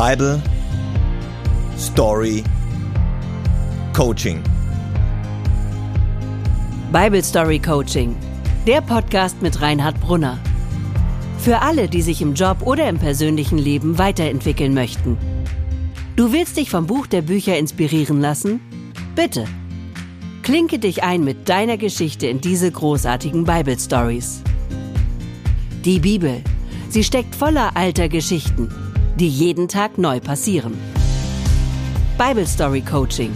Bible Story Coaching. Bible Story Coaching, der Podcast mit Reinhard Brunner. Für alle, die sich im Job oder im persönlichen Leben weiterentwickeln möchten. Du willst dich vom Buch der Bücher inspirieren lassen? Bitte. Klinke dich ein mit deiner Geschichte in diese großartigen Bible Stories. Die Bibel. Sie steckt voller alter Geschichten, die jeden Tag neu passieren. Bible Story Coaching.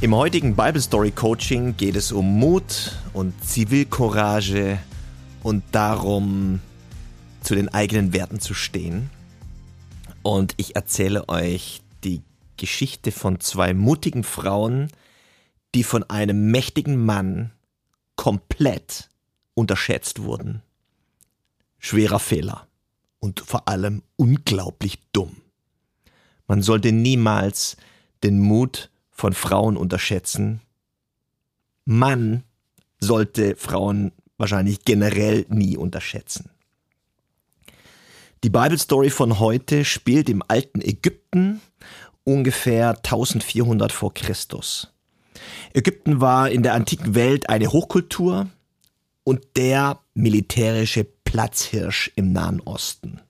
Im heutigen Bible Story Coaching geht es um Mut und Zivilcourage und darum, zu den eigenen Werten zu stehen. Und ich erzähle euch die Geschichte von zwei mutigen Frauen, die von einem mächtigen Mann komplett unterschätzt wurden. Schwerer Fehler und vor allem unglaublich dumm. Man sollte niemals den Mut von Frauen unterschätzen. Man sollte Frauen wahrscheinlich generell nie unterschätzen. Die Bible Story von heute spielt im alten Ägypten ungefähr 1400 vor Christus. Ägypten war in der antiken Welt eine Hochkultur und der militärische Platzhirsch im Nahen Osten.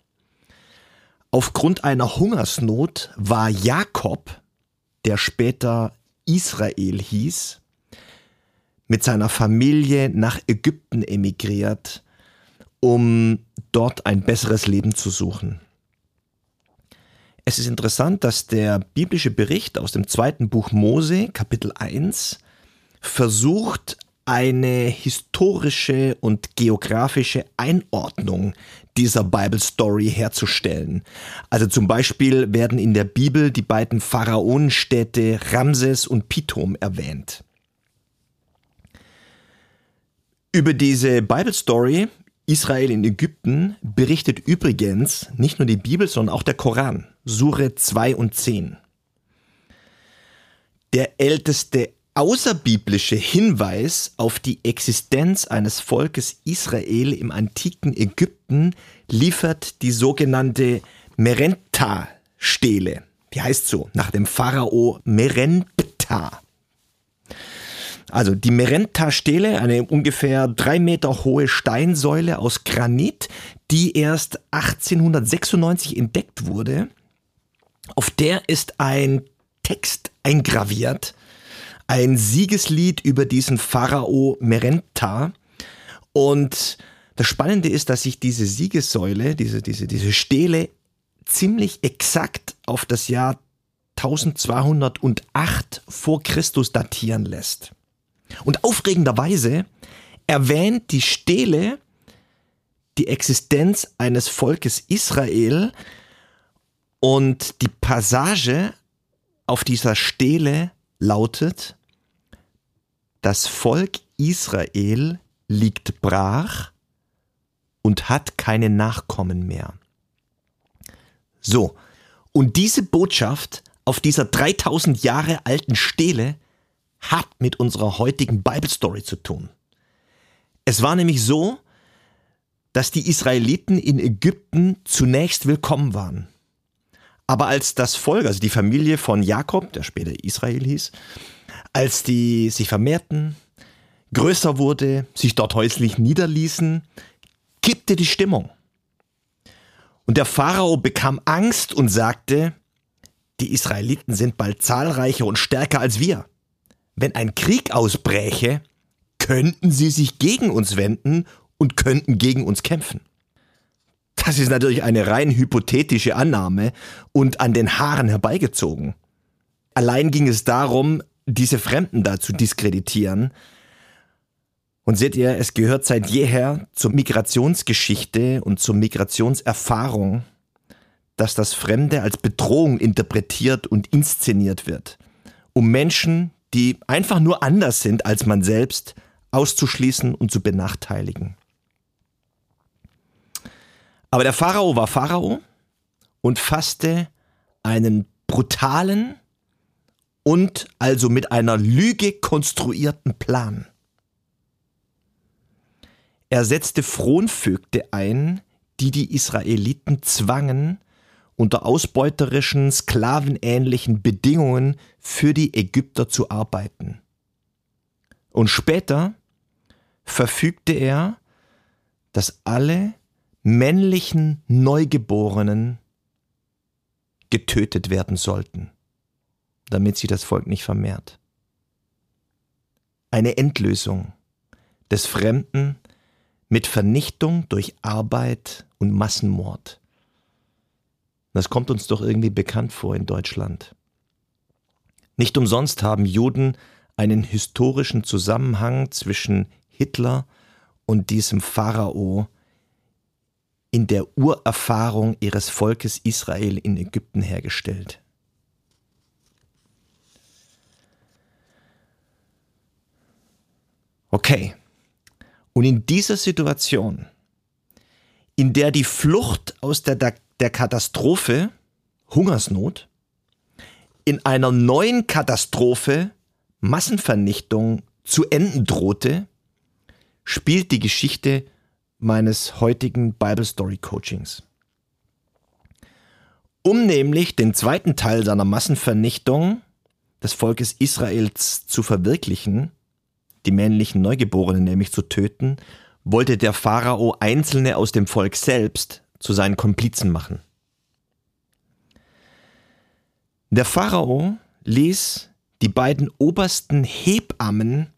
Aufgrund einer Hungersnot war Jakob, der später Israel hieß, mit seiner Familie nach Ägypten emigriert, um dort ein besseres Leben zu suchen. Es ist interessant, dass der biblische Bericht aus dem zweiten Buch Mose, Kapitel 1, versucht, eine historische und geografische Einordnung dieser Bible Story herzustellen. Also zum Beispiel werden in der Bibel die beiden Pharaonenstädte Ramses und Pithom erwähnt. Über diese Bible Story Israel in Ägypten berichtet übrigens nicht nur die Bibel, sondern auch der Koran, Sure 2 und 10. Der älteste außerbiblische Hinweis auf die Existenz eines Volkes Israel im antiken Ägypten liefert die sogenannte Merenta-Stele. Die heißt so, nach dem Pharao Merenta. Also die Merenta-Stele, eine ungefähr drei Meter hohe Steinsäule aus Granit, die erst 1896 entdeckt wurde. Auf der ist ein Text eingraviert, ein Siegeslied über diesen Pharao Merenta. Und das Spannende ist, dass sich diese Siegessäule, diese, diese, diese Stele ziemlich exakt auf das Jahr 1208 vor Christus datieren lässt. Und aufregenderweise erwähnt die Stele die Existenz eines Volkes Israel und die Passage auf dieser Stele lautet, das Volk Israel liegt brach und hat keine Nachkommen mehr. So, und diese Botschaft auf dieser 3000 Jahre alten Stele hat mit unserer heutigen Bible Story zu tun. Es war nämlich so, dass die Israeliten in Ägypten zunächst willkommen waren. Aber als das Volk, also die Familie von Jakob, der später Israel hieß, als die sich vermehrten, größer wurde, sich dort häuslich niederließen, kippte die Stimmung. Und der Pharao bekam Angst und sagte, die Israeliten sind bald zahlreicher und stärker als wir wenn ein Krieg ausbräche, könnten sie sich gegen uns wenden und könnten gegen uns kämpfen. Das ist natürlich eine rein hypothetische Annahme und an den Haaren herbeigezogen. Allein ging es darum, diese Fremden da zu diskreditieren. Und seht ihr, es gehört seit jeher zur Migrationsgeschichte und zur Migrationserfahrung, dass das Fremde als Bedrohung interpretiert und inszeniert wird, um Menschen, die einfach nur anders sind als man selbst, auszuschließen und zu benachteiligen. Aber der Pharao war Pharao und fasste einen brutalen und also mit einer Lüge konstruierten Plan. Er setzte Fronvögte ein, die die Israeliten zwangen, unter ausbeuterischen, sklavenähnlichen Bedingungen für die Ägypter zu arbeiten. Und später verfügte er, dass alle männlichen Neugeborenen getötet werden sollten, damit sie das Volk nicht vermehrt. Eine Endlösung des Fremden mit Vernichtung durch Arbeit und Massenmord. Das kommt uns doch irgendwie bekannt vor in Deutschland. Nicht umsonst haben Juden einen historischen Zusammenhang zwischen Hitler und diesem Pharao in der Urerfahrung ihres Volkes Israel in Ägypten hergestellt. Okay. Und in dieser Situation, in der die Flucht aus der der Katastrophe Hungersnot in einer neuen Katastrophe Massenvernichtung zu enden drohte, spielt die Geschichte meines heutigen Bible Story Coachings. Um nämlich den zweiten Teil seiner Massenvernichtung des Volkes Israels zu verwirklichen, die männlichen Neugeborenen nämlich zu töten, wollte der Pharao Einzelne aus dem Volk selbst zu seinen Komplizen machen. Der Pharao ließ die beiden obersten Hebammen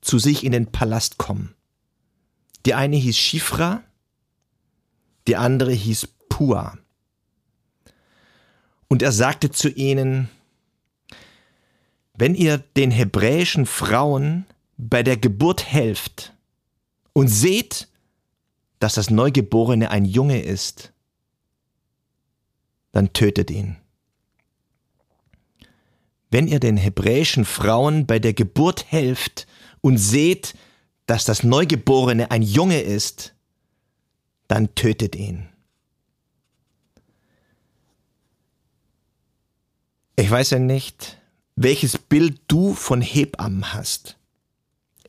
zu sich in den Palast kommen. Die eine hieß Shifra, die andere hieß Pua. Und er sagte zu ihnen, wenn ihr den hebräischen Frauen bei der Geburt helft und seht, dass das Neugeborene ein Junge ist, dann tötet ihn. Wenn ihr den hebräischen Frauen bei der Geburt helft und seht, dass das Neugeborene ein Junge ist, dann tötet ihn. Ich weiß ja nicht, welches Bild du von Hebammen hast.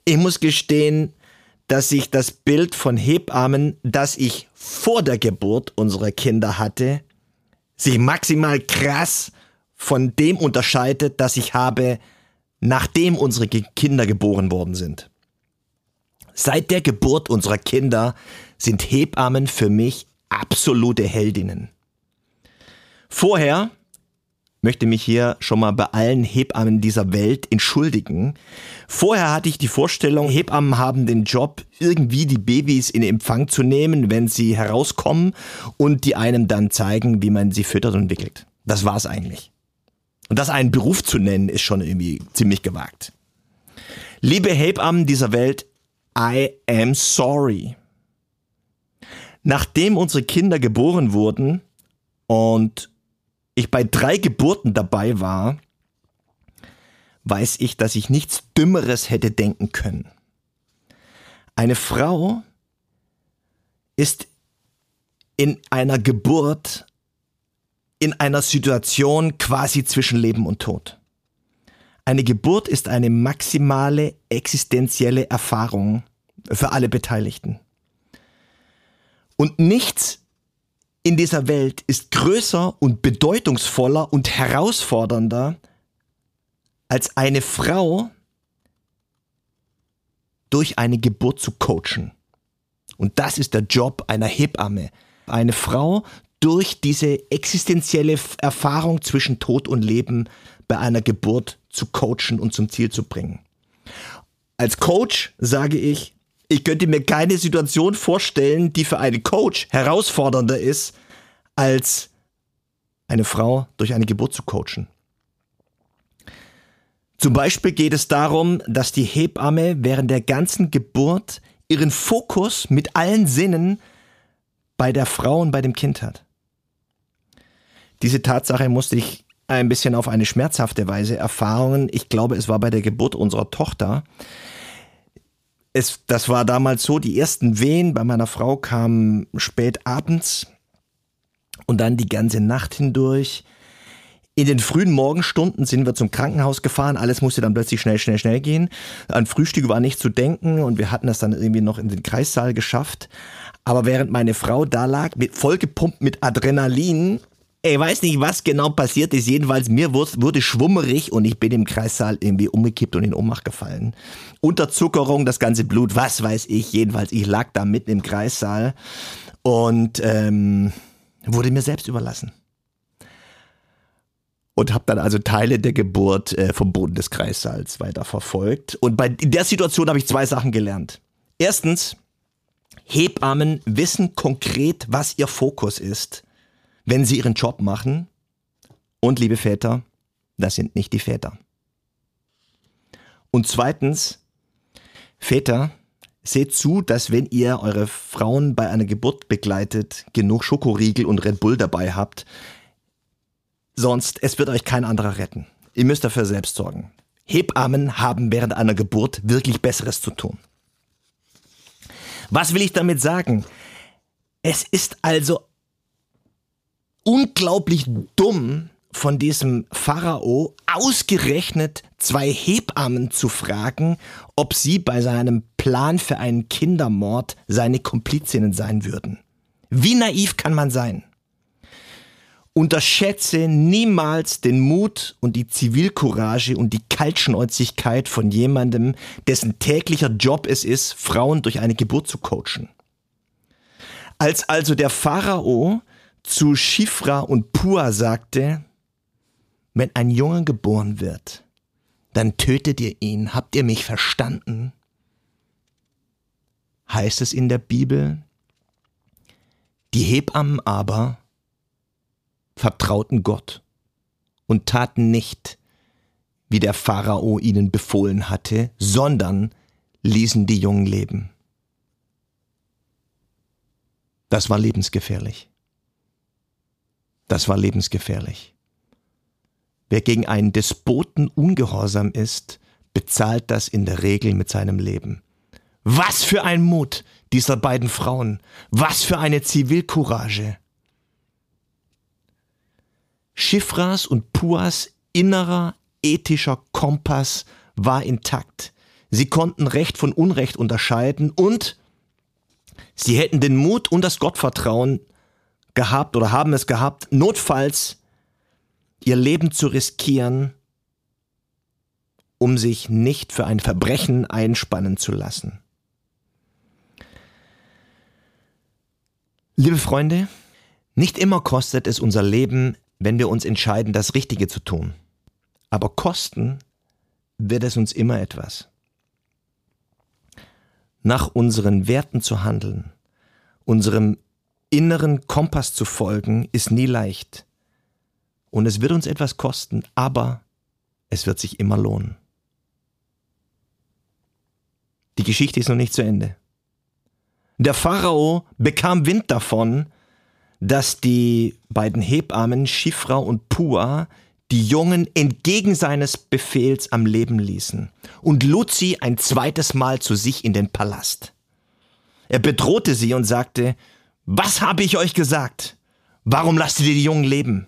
Ich muss gestehen, dass ich das Bild von Hebammen, das ich vor der Geburt unserer Kinder hatte, sich maximal krass von dem unterscheidet, das ich habe, nachdem unsere Kinder geboren worden sind. Seit der Geburt unserer Kinder sind Hebammen für mich absolute Heldinnen. Vorher möchte mich hier schon mal bei allen Hebammen dieser Welt entschuldigen. Vorher hatte ich die Vorstellung, Hebammen haben den Job, irgendwie die Babys in Empfang zu nehmen, wenn sie herauskommen und die einem dann zeigen, wie man sie füttert und wickelt. Das war's eigentlich. Und das einen Beruf zu nennen, ist schon irgendwie ziemlich gewagt. Liebe Hebammen dieser Welt, I am sorry. Nachdem unsere Kinder geboren wurden und ich bei drei Geburten dabei war, weiß ich, dass ich nichts Dümmeres hätte denken können. Eine Frau ist in einer Geburt in einer Situation quasi zwischen Leben und Tod. Eine Geburt ist eine maximale existenzielle Erfahrung für alle Beteiligten. Und nichts in dieser Welt ist größer und bedeutungsvoller und herausfordernder als eine Frau durch eine Geburt zu coachen. Und das ist der Job einer Hebamme. Eine Frau durch diese existenzielle Erfahrung zwischen Tod und Leben bei einer Geburt zu coachen und zum Ziel zu bringen. Als Coach sage ich, ich könnte mir keine Situation vorstellen, die für einen Coach herausfordernder ist, als eine Frau durch eine Geburt zu coachen. Zum Beispiel geht es darum, dass die Hebamme während der ganzen Geburt ihren Fokus mit allen Sinnen bei der Frau und bei dem Kind hat. Diese Tatsache musste ich ein bisschen auf eine schmerzhafte Weise erfahren. Ich glaube, es war bei der Geburt unserer Tochter es, das war damals so, die ersten Wehen bei meiner Frau kamen spät abends und dann die ganze Nacht hindurch. In den frühen Morgenstunden sind wir zum Krankenhaus gefahren. Alles musste dann plötzlich schnell, schnell, schnell gehen. An Frühstück war nicht zu denken und wir hatten das dann irgendwie noch in den Kreissaal geschafft. Aber während meine Frau da lag, mit, vollgepumpt mit Adrenalin, ich weiß nicht, was genau passiert ist. Jedenfalls mir wurde, schwummerig und ich bin im Kreissaal irgendwie umgekippt und in Ohnmacht gefallen. Unterzuckerung, das ganze Blut, was weiß ich. Jedenfalls, ich lag da mitten im Kreissaal und ähm, wurde mir selbst überlassen. Und habe dann also Teile der Geburt äh, vom Boden des Kreissaals weiter verfolgt. Und bei, in der Situation habe ich zwei Sachen gelernt. Erstens, Hebammen wissen konkret, was ihr Fokus ist wenn sie ihren Job machen. Und liebe Väter, das sind nicht die Väter. Und zweitens, Väter, seht zu, dass wenn ihr eure Frauen bei einer Geburt begleitet, genug Schokoriegel und Red Bull dabei habt. Sonst, es wird euch kein anderer retten. Ihr müsst dafür selbst sorgen. Hebammen haben während einer Geburt wirklich Besseres zu tun. Was will ich damit sagen? Es ist also unglaublich dumm von diesem Pharao ausgerechnet zwei Hebammen zu fragen, ob sie bei seinem Plan für einen Kindermord seine Komplizinnen sein würden. Wie naiv kann man sein? Unterschätze niemals den Mut und die Zivilcourage und die Kaltschnäuzigkeit von jemandem, dessen täglicher Job es ist, Frauen durch eine Geburt zu coachen. Als also der Pharao zu Schifra und Pua sagte, wenn ein Junge geboren wird, dann tötet ihr ihn. Habt ihr mich verstanden? Heißt es in der Bibel, die Hebammen aber vertrauten Gott und taten nicht, wie der Pharao ihnen befohlen hatte, sondern ließen die Jungen leben. Das war lebensgefährlich. Das war lebensgefährlich. Wer gegen einen Despoten ungehorsam ist, bezahlt das in der Regel mit seinem Leben. Was für ein Mut dieser beiden Frauen, was für eine Zivilcourage. Schiffras und Puas innerer ethischer Kompass war intakt. Sie konnten Recht von Unrecht unterscheiden und sie hätten den Mut und das Gottvertrauen gehabt oder haben es gehabt, notfalls ihr Leben zu riskieren, um sich nicht für ein Verbrechen einspannen zu lassen. Liebe Freunde, nicht immer kostet es unser Leben, wenn wir uns entscheiden, das Richtige zu tun. Aber kosten wird es uns immer etwas. Nach unseren Werten zu handeln, unserem inneren Kompass zu folgen, ist nie leicht. Und es wird uns etwas kosten, aber es wird sich immer lohnen. Die Geschichte ist noch nicht zu Ende. Der Pharao bekam Wind davon, dass die beiden Hebammen Schifra und Pua die Jungen entgegen seines Befehls am Leben ließen und lud sie ein zweites Mal zu sich in den Palast. Er bedrohte sie und sagte, was habe ich euch gesagt? Warum lasst ihr die Jungen leben?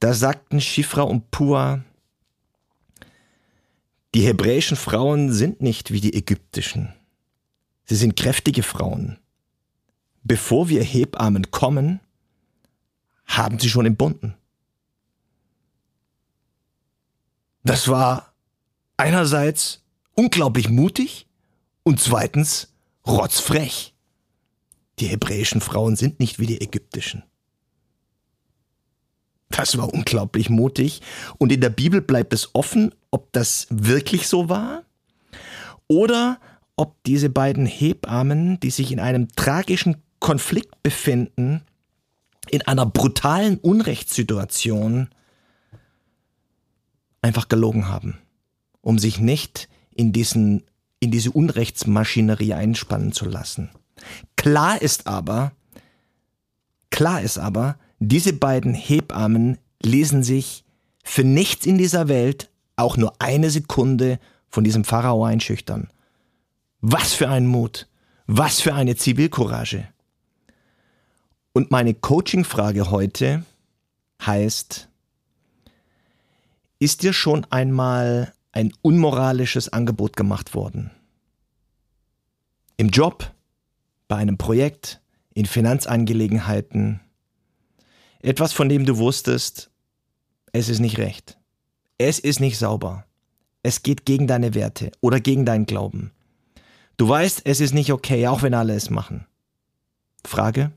Da sagten Schifra und Pua, die hebräischen Frauen sind nicht wie die ägyptischen. Sie sind kräftige Frauen. Bevor wir Hebammen kommen, haben sie schon entbunden. Das war einerseits unglaublich mutig und zweitens rotzfrech. Die hebräischen Frauen sind nicht wie die ägyptischen. Das war unglaublich mutig. Und in der Bibel bleibt es offen, ob das wirklich so war oder ob diese beiden Hebammen, die sich in einem tragischen Konflikt befinden, in einer brutalen Unrechtssituation einfach gelogen haben, um sich nicht in diesen in diese Unrechtsmaschinerie einspannen zu lassen. Klar ist aber, klar ist aber, diese beiden Hebammen ließen sich für nichts in dieser Welt auch nur eine Sekunde von diesem Pharao einschüchtern. Was für ein Mut, was für eine Zivilcourage. Und meine Coaching-Frage heute heißt, ist dir schon einmal ein unmoralisches Angebot gemacht worden? Im Job, bei einem Projekt, in Finanzangelegenheiten, etwas, von dem du wusstest, es ist nicht recht, es ist nicht sauber, es geht gegen deine Werte oder gegen deinen Glauben. Du weißt, es ist nicht okay, auch wenn alle es machen. Frage,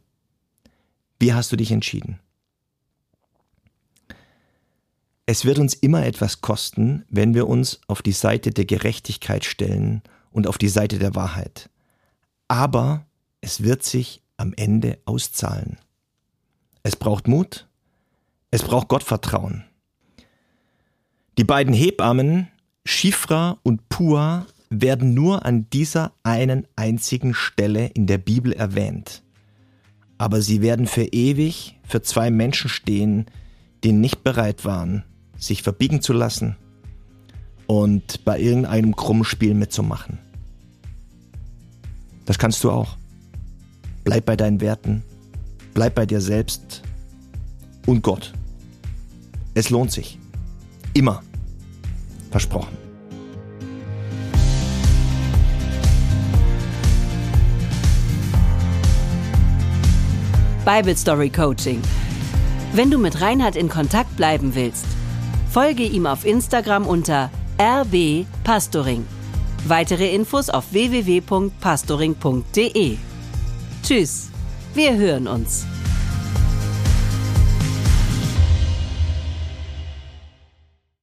wie hast du dich entschieden? Es wird uns immer etwas kosten, wenn wir uns auf die Seite der Gerechtigkeit stellen und auf die Seite der Wahrheit. Aber es wird sich am Ende auszahlen. Es braucht Mut, es braucht Gottvertrauen. Die beiden Hebammen, Schifra und Pua, werden nur an dieser einen einzigen Stelle in der Bibel erwähnt. Aber sie werden für ewig für zwei Menschen stehen, die nicht bereit waren, sich verbiegen zu lassen und bei irgendeinem krummen Spiel mitzumachen. Das kannst du auch. Bleib bei deinen Werten, bleib bei dir selbst und Gott. Es lohnt sich. Immer. Versprochen. Bible Story Coaching. Wenn du mit Reinhard in Kontakt bleiben willst, folge ihm auf Instagram unter rbpastoring. Weitere Infos auf www.pastoring.de. Tschüss, wir hören uns.